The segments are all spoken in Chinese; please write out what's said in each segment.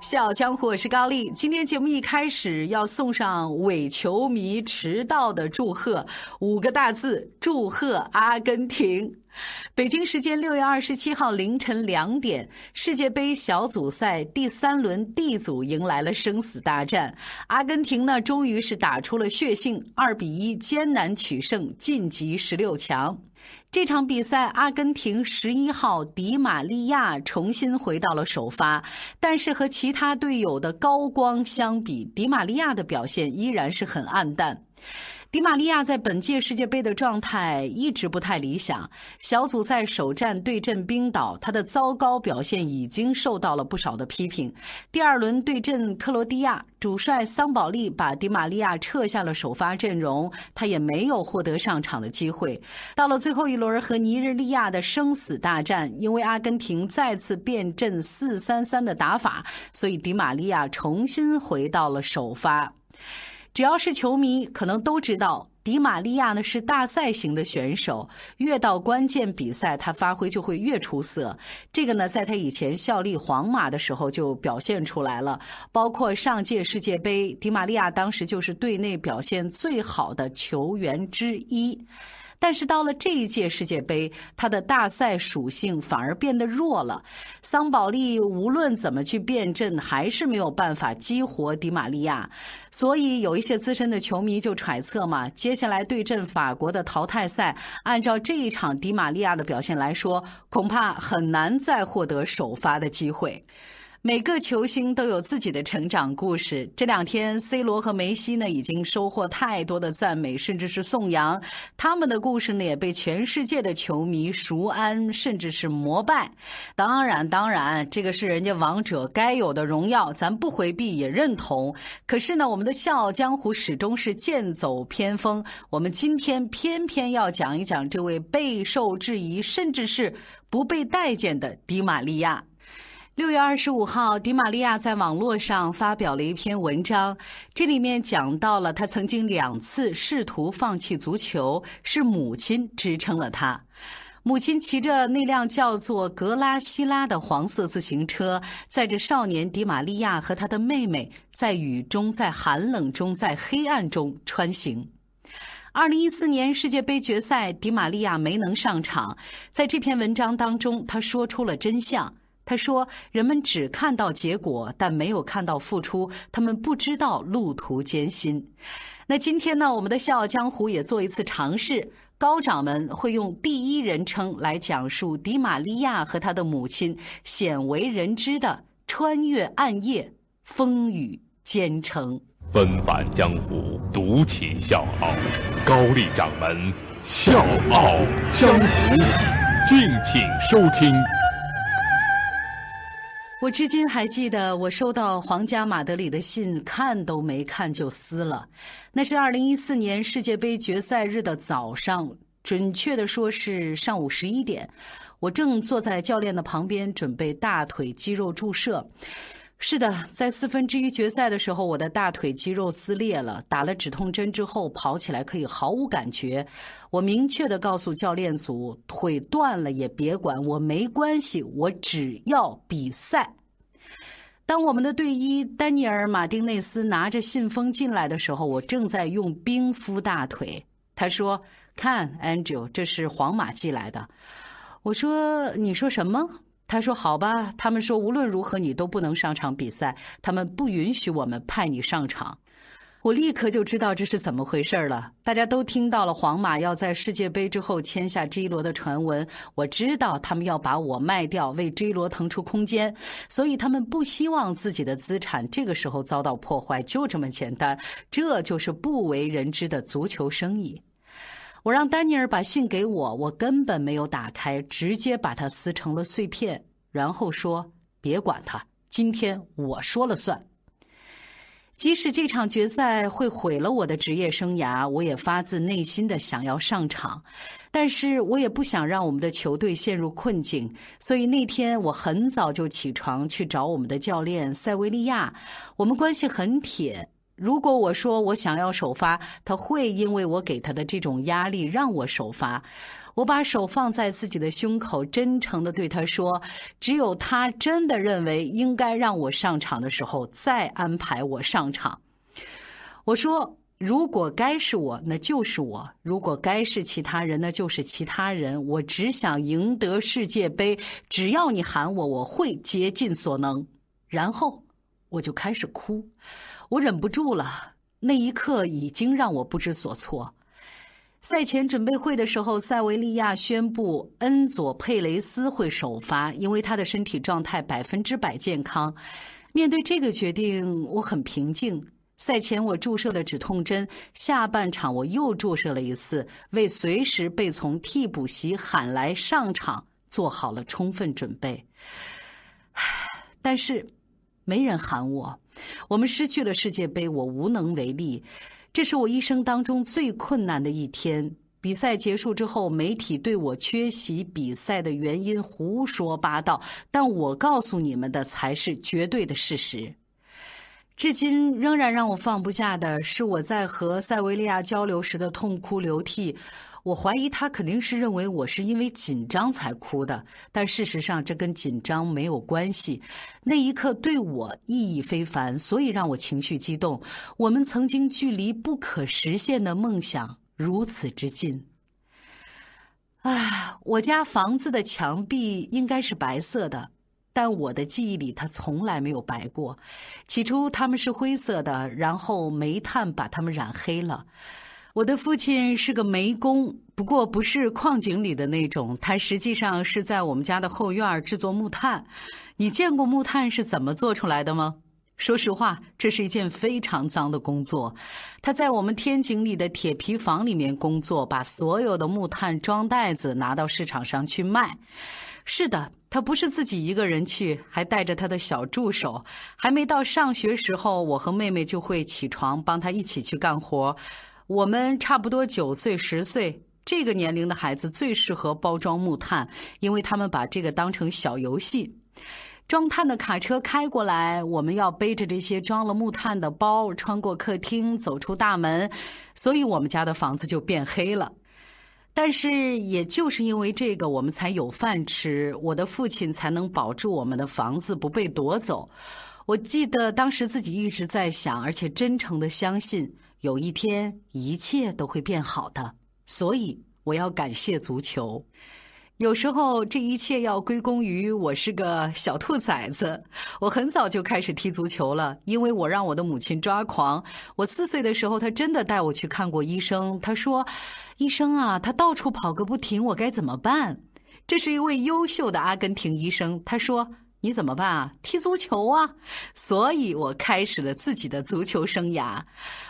笑傲江湖，我是高丽。今天节目一开始要送上伪球迷迟到的祝贺，五个大字：祝贺阿根廷。北京时间六月二十七号凌晨两点，世界杯小组赛第三轮 D 组迎来了生死大战。阿根廷呢，终于是打出了血性，二比一艰难取胜，晋级十六强。这场比赛，阿根廷十一号迪玛利亚重新回到了首发，但是和其他队友的高光相比，迪玛利亚的表现依然是很暗淡。迪马利亚在本届世界杯的状态一直不太理想。小组赛首战对阵冰岛，他的糟糕表现已经受到了不少的批评。第二轮对阵克罗地亚，主帅桑保利把迪马利亚撤下了首发阵容，他也没有获得上场的机会。到了最后一轮和尼日利亚的生死大战，因为阿根廷再次变阵四三三的打法，所以迪马利亚重新回到了首发。只要是球迷，可能都知道迪马利亚呢是大赛型的选手，越到关键比赛，他发挥就会越出色。这个呢，在他以前效力皇马的时候就表现出来了。包括上届世界杯，迪马利亚当时就是队内表现最好的球员之一。但是到了这一届世界杯，他的大赛属性反而变得弱了。桑保利无论怎么去变阵，还是没有办法激活迪马利亚。所以有一些资深的球迷就揣测嘛，接下来对阵法国的淘汰赛，按照这一场迪马利亚的表现来说，恐怕很难再获得首发的机会。每个球星都有自己的成长故事。这两天，C 罗和梅西呢已经收获太多的赞美，甚至是颂扬。他们的故事呢也被全世界的球迷熟谙，甚至是膜拜。当然，当然，这个是人家王者该有的荣耀，咱不回避也认同。可是呢，我们的《笑傲江湖》始终是剑走偏锋。我们今天偏偏要讲一讲这位备受质疑，甚至是不被待见的迪玛利亚。六月二十五号，迪玛利亚在网络上发表了一篇文章，这里面讲到了他曾经两次试图放弃足球，是母亲支撑了他。母亲骑着那辆叫做格拉西拉的黄色自行车，载着少年迪玛利亚和他的妹妹，在雨中、在寒冷中、在黑暗中穿行。二零一四年世界杯决赛，迪玛利亚没能上场。在这篇文章当中，他说出了真相。他说：“人们只看到结果，但没有看到付出。他们不知道路途艰辛。”那今天呢？我们的《笑傲江湖》也做一次尝试，高掌门会用第一人称来讲述迪玛利亚和他的母亲鲜为人知的穿越暗夜、风雨兼程。纷返江湖，独起笑傲。高丽掌门笑傲江湖，敬请收听。我至今还记得，我收到皇家马德里的信，看都没看就撕了。那是二零一四年世界杯决赛日的早上，准确的说是上午十一点。我正坐在教练的旁边，准备大腿肌肉注射。是的，在四分之一决赛的时候，我的大腿肌肉撕裂了。打了止痛针之后，跑起来可以毫无感觉。我明确的告诉教练组，腿断了也别管我，没关系，我只要比赛。当我们的队医丹尼尔·马丁内斯拿着信封进来的时候，我正在用冰敷大腿。他说：“看，Angel，这是皇马寄来的。”我说：“你说什么？”他说：“好吧，他们说无论如何你都不能上场比赛，他们不允许我们派你上场。”我立刻就知道这是怎么回事了。大家都听到了皇马要在世界杯之后签下 J 罗的传闻，我知道他们要把我卖掉，为 J 罗腾出空间，所以他们不希望自己的资产这个时候遭到破坏，就这么简单。这就是不为人知的足球生意。我让丹尼尔把信给我，我根本没有打开，直接把它撕成了碎片，然后说：“别管他，今天我说了算。”即使这场决赛会毁了我的职业生涯，我也发自内心的想要上场。但是我也不想让我们的球队陷入困境，所以那天我很早就起床去找我们的教练塞维利亚。我们关系很铁。如果我说我想要首发，他会因为我给他的这种压力让我首发。我把手放在自己的胸口，真诚地对他说：“只有他真的认为应该让我上场的时候，再安排我上场。”我说：“如果该是我，那就是我；如果该是其他人，那就是其他人。我只想赢得世界杯，只要你喊我，我会竭尽所能。”然后我就开始哭。我忍不住了，那一刻已经让我不知所措。赛前准备会的时候，塞维利亚宣布恩佐佩雷斯会首发，因为他的身体状态百分之百健康。面对这个决定，我很平静。赛前我注射了止痛针，下半场我又注射了一次，为随时被从替补席喊来上场做好了充分准备。但是，没人喊我。我们失去了世界杯，我无能为力。这是我一生当中最困难的一天。比赛结束之后，媒体对我缺席比赛的原因胡说八道，但我告诉你们的才是绝对的事实。至今仍然让我放不下的是我在和塞维利亚交流时的痛哭流涕。我怀疑他肯定是认为我是因为紧张才哭的，但事实上这跟紧张没有关系。那一刻对我意义非凡，所以让我情绪激动。我们曾经距离不可实现的梦想如此之近。啊，我家房子的墙壁应该是白色的，但我的记忆里它从来没有白过。起初它们是灰色的，然后煤炭把它们染黑了。我的父亲是个煤工，不过不是矿井里的那种，他实际上是在我们家的后院制作木炭。你见过木炭是怎么做出来的吗？说实话，这是一件非常脏的工作。他在我们天井里的铁皮房里面工作，把所有的木炭装袋子拿到市场上去卖。是的，他不是自己一个人去，还带着他的小助手。还没到上学时候，我和妹妹就会起床帮他一起去干活。我们差不多九岁、十岁这个年龄的孩子最适合包装木炭，因为他们把这个当成小游戏。装炭的卡车开过来，我们要背着这些装了木炭的包，穿过客厅，走出大门，所以我们家的房子就变黑了。但是，也就是因为这个，我们才有饭吃，我的父亲才能保住我们的房子不被夺走。我记得当时自己一直在想，而且真诚的相信。有一天，一切都会变好的。所以，我要感谢足球。有时候，这一切要归功于我是个小兔崽子。我很早就开始踢足球了，因为我让我的母亲抓狂。我四岁的时候，她真的带我去看过医生。她说：“医生啊，他到处跑个不停，我该怎么办？”这是一位优秀的阿根廷医生。他说。你怎么办啊？踢足球啊！所以我开始了自己的足球生涯。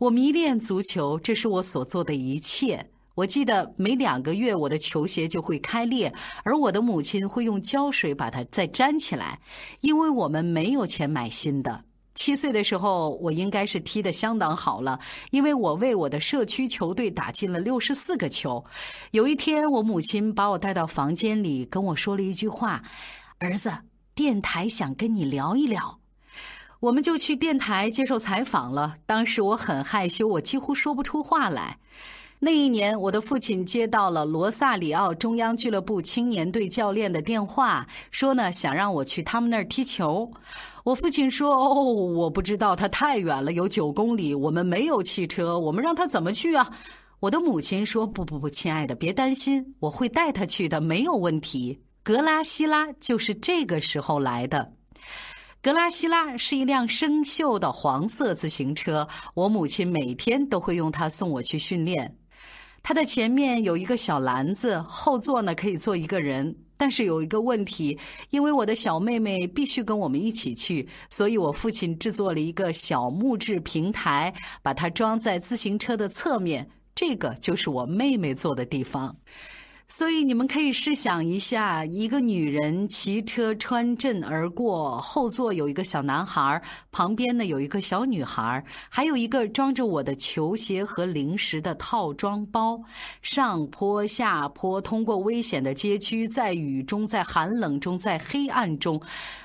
我迷恋足球，这是我所做的一切。我记得每两个月我的球鞋就会开裂，而我的母亲会用胶水把它再粘起来，因为我们没有钱买新的。七岁的时候，我应该是踢得相当好了，因为我为我的社区球队打进了六十四个球。有一天，我母亲把我带到房间里，跟我说了一句话：“儿子。”电台想跟你聊一聊，我们就去电台接受采访了。当时我很害羞，我几乎说不出话来。那一年，我的父亲接到了罗萨里奥中央俱乐部青年队教练的电话，说呢想让我去他们那儿踢球。我父亲说：“哦，我不知道，他太远了，有九公里，我们没有汽车，我们让他怎么去啊？”我的母亲说：“不不不，亲爱的，别担心，我会带他去的，没有问题。”格拉西拉就是这个时候来的。格拉西拉是一辆生锈的黄色自行车，我母亲每天都会用它送我去训练。它的前面有一个小篮子，后座呢可以坐一个人。但是有一个问题，因为我的小妹妹必须跟我们一起去，所以我父亲制作了一个小木质平台，把它装在自行车的侧面。这个就是我妹妹坐的地方。所以你们可以试想一下，一个女人骑车穿镇而过，后座有一个小男孩，旁边呢有一个小女孩，还有一个装着我的球鞋和零食的套装包。上坡下坡，通过危险的街区，在雨中，在寒冷中，在黑暗中，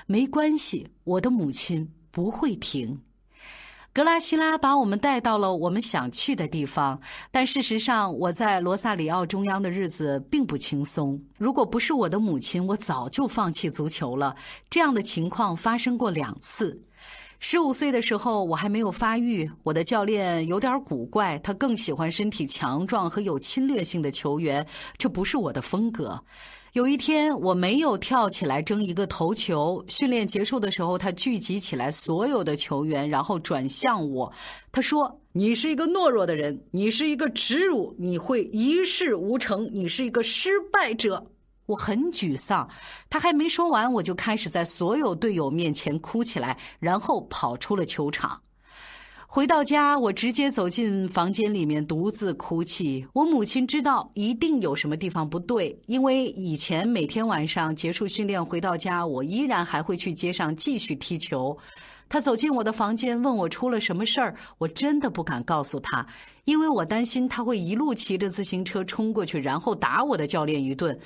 没关系，我的母亲不会停。格拉西拉把我们带到了我们想去的地方，但事实上，我在罗萨里奥中央的日子并不轻松。如果不是我的母亲，我早就放弃足球了。这样的情况发生过两次。十五岁的时候，我还没有发育，我的教练有点古怪，他更喜欢身体强壮和有侵略性的球员，这不是我的风格。有一天，我没有跳起来争一个头球。训练结束的时候，他聚集起来所有的球员，然后转向我。他说：“你是一个懦弱的人，你是一个耻辱，你会一事无成，你是一个失败者。”我很沮丧。他还没说完，我就开始在所有队友面前哭起来，然后跑出了球场。回到家，我直接走进房间里面，独自哭泣。我母亲知道一定有什么地方不对，因为以前每天晚上结束训练回到家，我依然还会去街上继续踢球。她走进我的房间，问我出了什么事儿。我真的不敢告诉她，因为我担心她会一路骑着自行车冲过去，然后打我的教练一顿。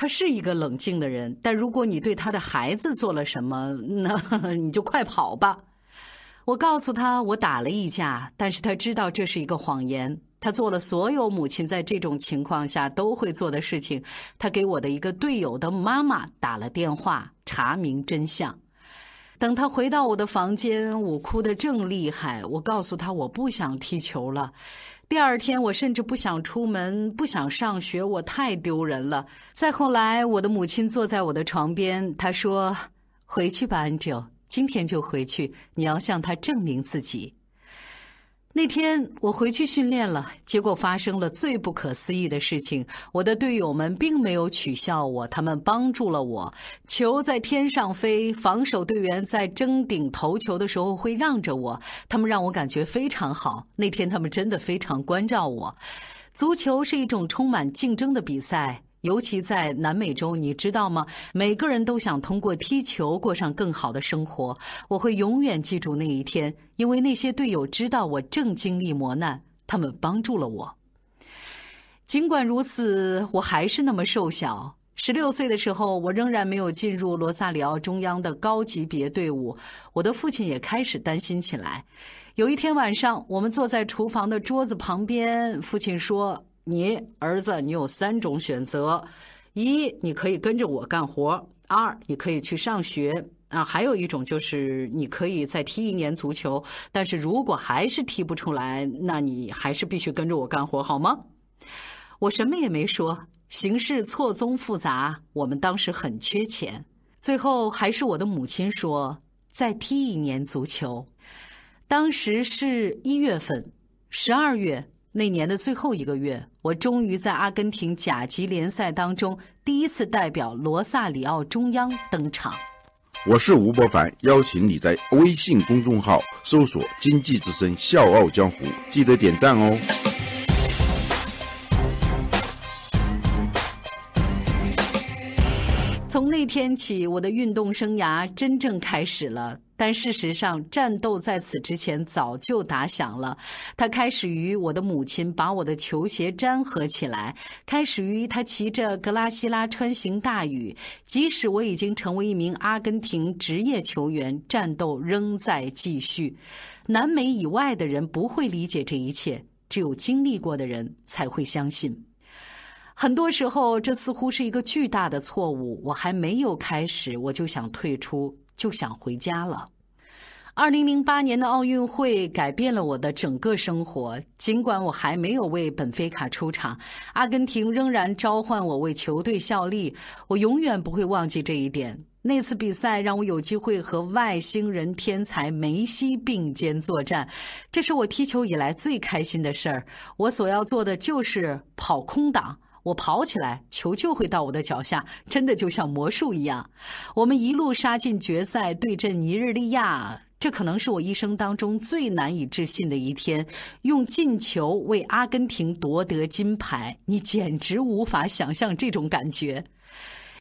他是一个冷静的人，但如果你对他的孩子做了什么，那你就快跑吧。我告诉他我打了一架，但是他知道这是一个谎言。他做了所有母亲在这种情况下都会做的事情。他给我的一个队友的妈妈打了电话，查明真相。等他回到我的房间，我哭得正厉害。我告诉他我不想踢球了。第二天，我甚至不想出门，不想上学，我太丢人了。再后来，我的母亲坐在我的床边，她说：“回去吧，安哲。”今天就回去，你要向他证明自己。那天我回去训练了，结果发生了最不可思议的事情。我的队友们并没有取笑我，他们帮助了我。球在天上飞，防守队员在争顶头球的时候会让着我，他们让我感觉非常好。那天他们真的非常关照我。足球是一种充满竞争的比赛。尤其在南美洲，你知道吗？每个人都想通过踢球过上更好的生活。我会永远记住那一天，因为那些队友知道我正经历磨难，他们帮助了我。尽管如此，我还是那么瘦小。十六岁的时候，我仍然没有进入罗萨里奥中央的高级别队伍。我的父亲也开始担心起来。有一天晚上，我们坐在厨房的桌子旁边，父亲说。你儿子，你有三种选择：一，你可以跟着我干活；二，你可以去上学；啊，还有一种就是你可以再踢一年足球。但是如果还是踢不出来，那你还是必须跟着我干活，好吗？我什么也没说。形势错综复杂，我们当时很缺钱。最后还是我的母亲说：“再踢一年足球。”当时是一月份，十二月。那年的最后一个月，我终于在阿根廷甲级联赛当中第一次代表罗萨里奥中央登场。我是吴伯凡，邀请你在微信公众号搜索“经济之声笑傲江湖”，记得点赞哦。那天起，我的运动生涯真正开始了。但事实上，战斗在此之前早就打响了。它开始于我的母亲把我的球鞋粘合起来，开始于他骑着格拉西拉穿行大雨。即使我已经成为一名阿根廷职业球员，战斗仍在继续。南美以外的人不会理解这一切，只有经历过的人才会相信。很多时候，这似乎是一个巨大的错误。我还没有开始，我就想退出。就想回家了。二零零八年的奥运会改变了我的整个生活。尽管我还没有为本菲卡出场，阿根廷仍然召唤我为球队效力。我永远不会忘记这一点。那次比赛让我有机会和外星人天才梅西并肩作战，这是我踢球以来最开心的事儿。我所要做的就是跑空档。我跑起来，球就会到我的脚下，真的就像魔术一样。我们一路杀进决赛，对阵尼日利亚，这可能是我一生当中最难以置信的一天，用进球为阿根廷夺得金牌，你简直无法想象这种感觉。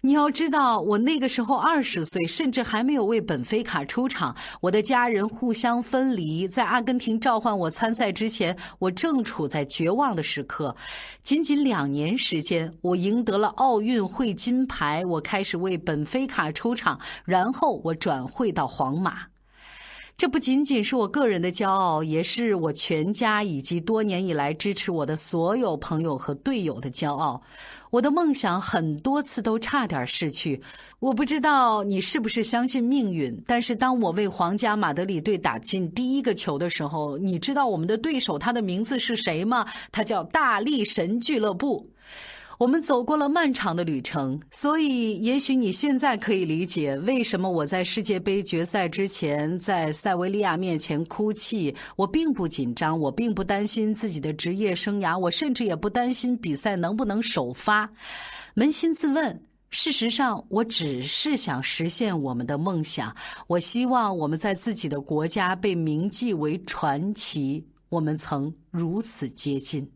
你要知道，我那个时候二十岁，甚至还没有为本菲卡出场。我的家人互相分离，在阿根廷召唤我参赛之前，我正处在绝望的时刻。仅仅两年时间，我赢得了奥运会金牌，我开始为本菲卡出场，然后我转会到皇马。这不仅仅是我个人的骄傲，也是我全家以及多年以来支持我的所有朋友和队友的骄傲。我的梦想很多次都差点逝去。我不知道你是不是相信命运，但是当我为皇家马德里队打进第一个球的时候，你知道我们的对手他的名字是谁吗？他叫大力神俱乐部。我们走过了漫长的旅程，所以也许你现在可以理解为什么我在世界杯决赛之前在塞维利亚面前哭泣。我并不紧张，我并不担心自己的职业生涯，我甚至也不担心比赛能不能首发。扪心自问，事实上，我只是想实现我们的梦想。我希望我们在自己的国家被铭记为传奇。我们曾如此接近。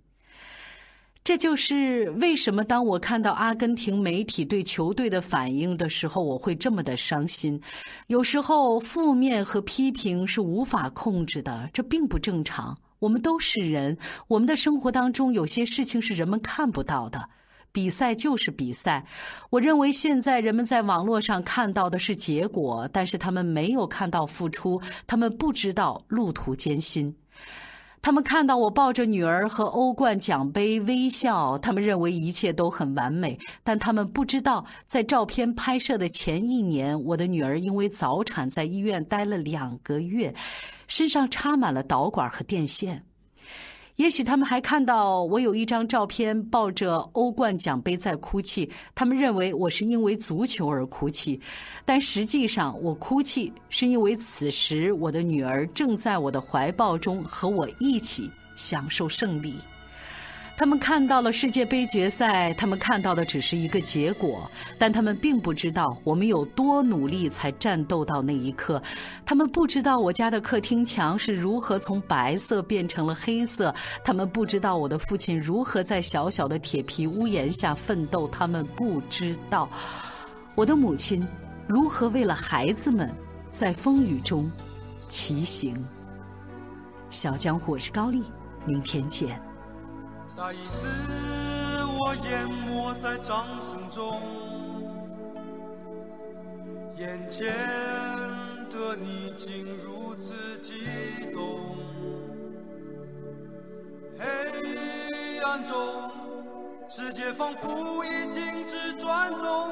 这就是为什么当我看到阿根廷媒体对球队的反应的时候，我会这么的伤心。有时候负面和批评是无法控制的，这并不正常。我们都是人，我们的生活当中有些事情是人们看不到的。比赛就是比赛。我认为现在人们在网络上看到的是结果，但是他们没有看到付出，他们不知道路途艰辛。他们看到我抱着女儿和欧冠奖杯微笑，他们认为一切都很完美，但他们不知道，在照片拍摄的前一年，我的女儿因为早产在医院待了两个月，身上插满了导管和电线。也许他们还看到我有一张照片，抱着欧冠奖杯在哭泣。他们认为我是因为足球而哭泣，但实际上我哭泣是因为此时我的女儿正在我的怀抱中和我一起享受胜利。他们看到了世界杯决赛，他们看到的只是一个结果，但他们并不知道我们有多努力才战斗到那一刻。他们不知道我家的客厅墙是如何从白色变成了黑色，他们不知道我的父亲如何在小小的铁皮屋檐下奋斗，他们不知道我的母亲如何为了孩子们在风雨中骑行。小江湖，我是高丽，明天见。再一次，我淹没在掌声中，眼前的你竟如此激动。黑暗中，世界仿佛已静止转动，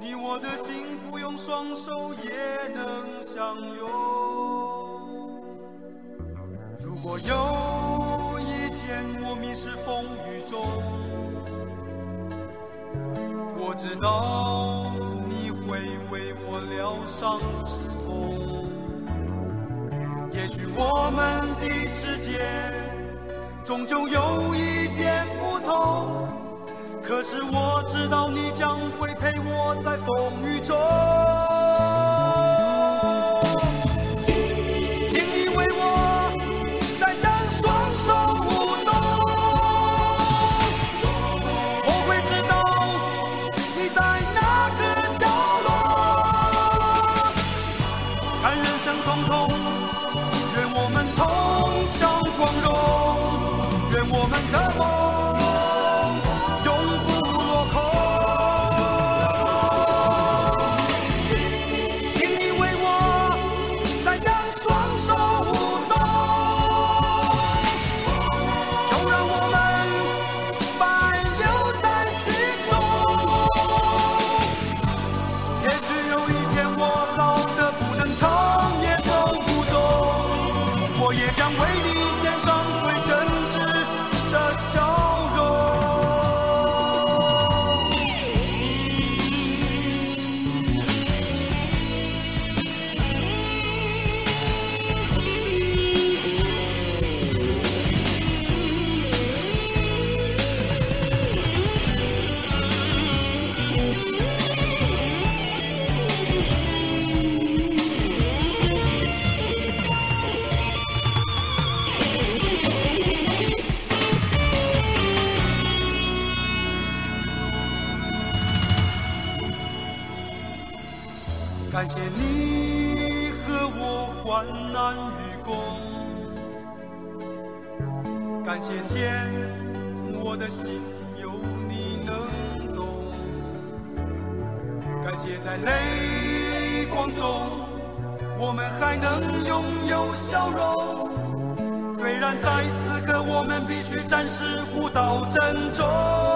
你我的心不用双手也能相拥。如果有。我迷失风雨中，我知道你会为我疗伤止痛。也许我们的世界终究有一点不同，可是我知道你将会陪我在风雨中。笑容。虽然在此刻我们必须暂时互道珍重。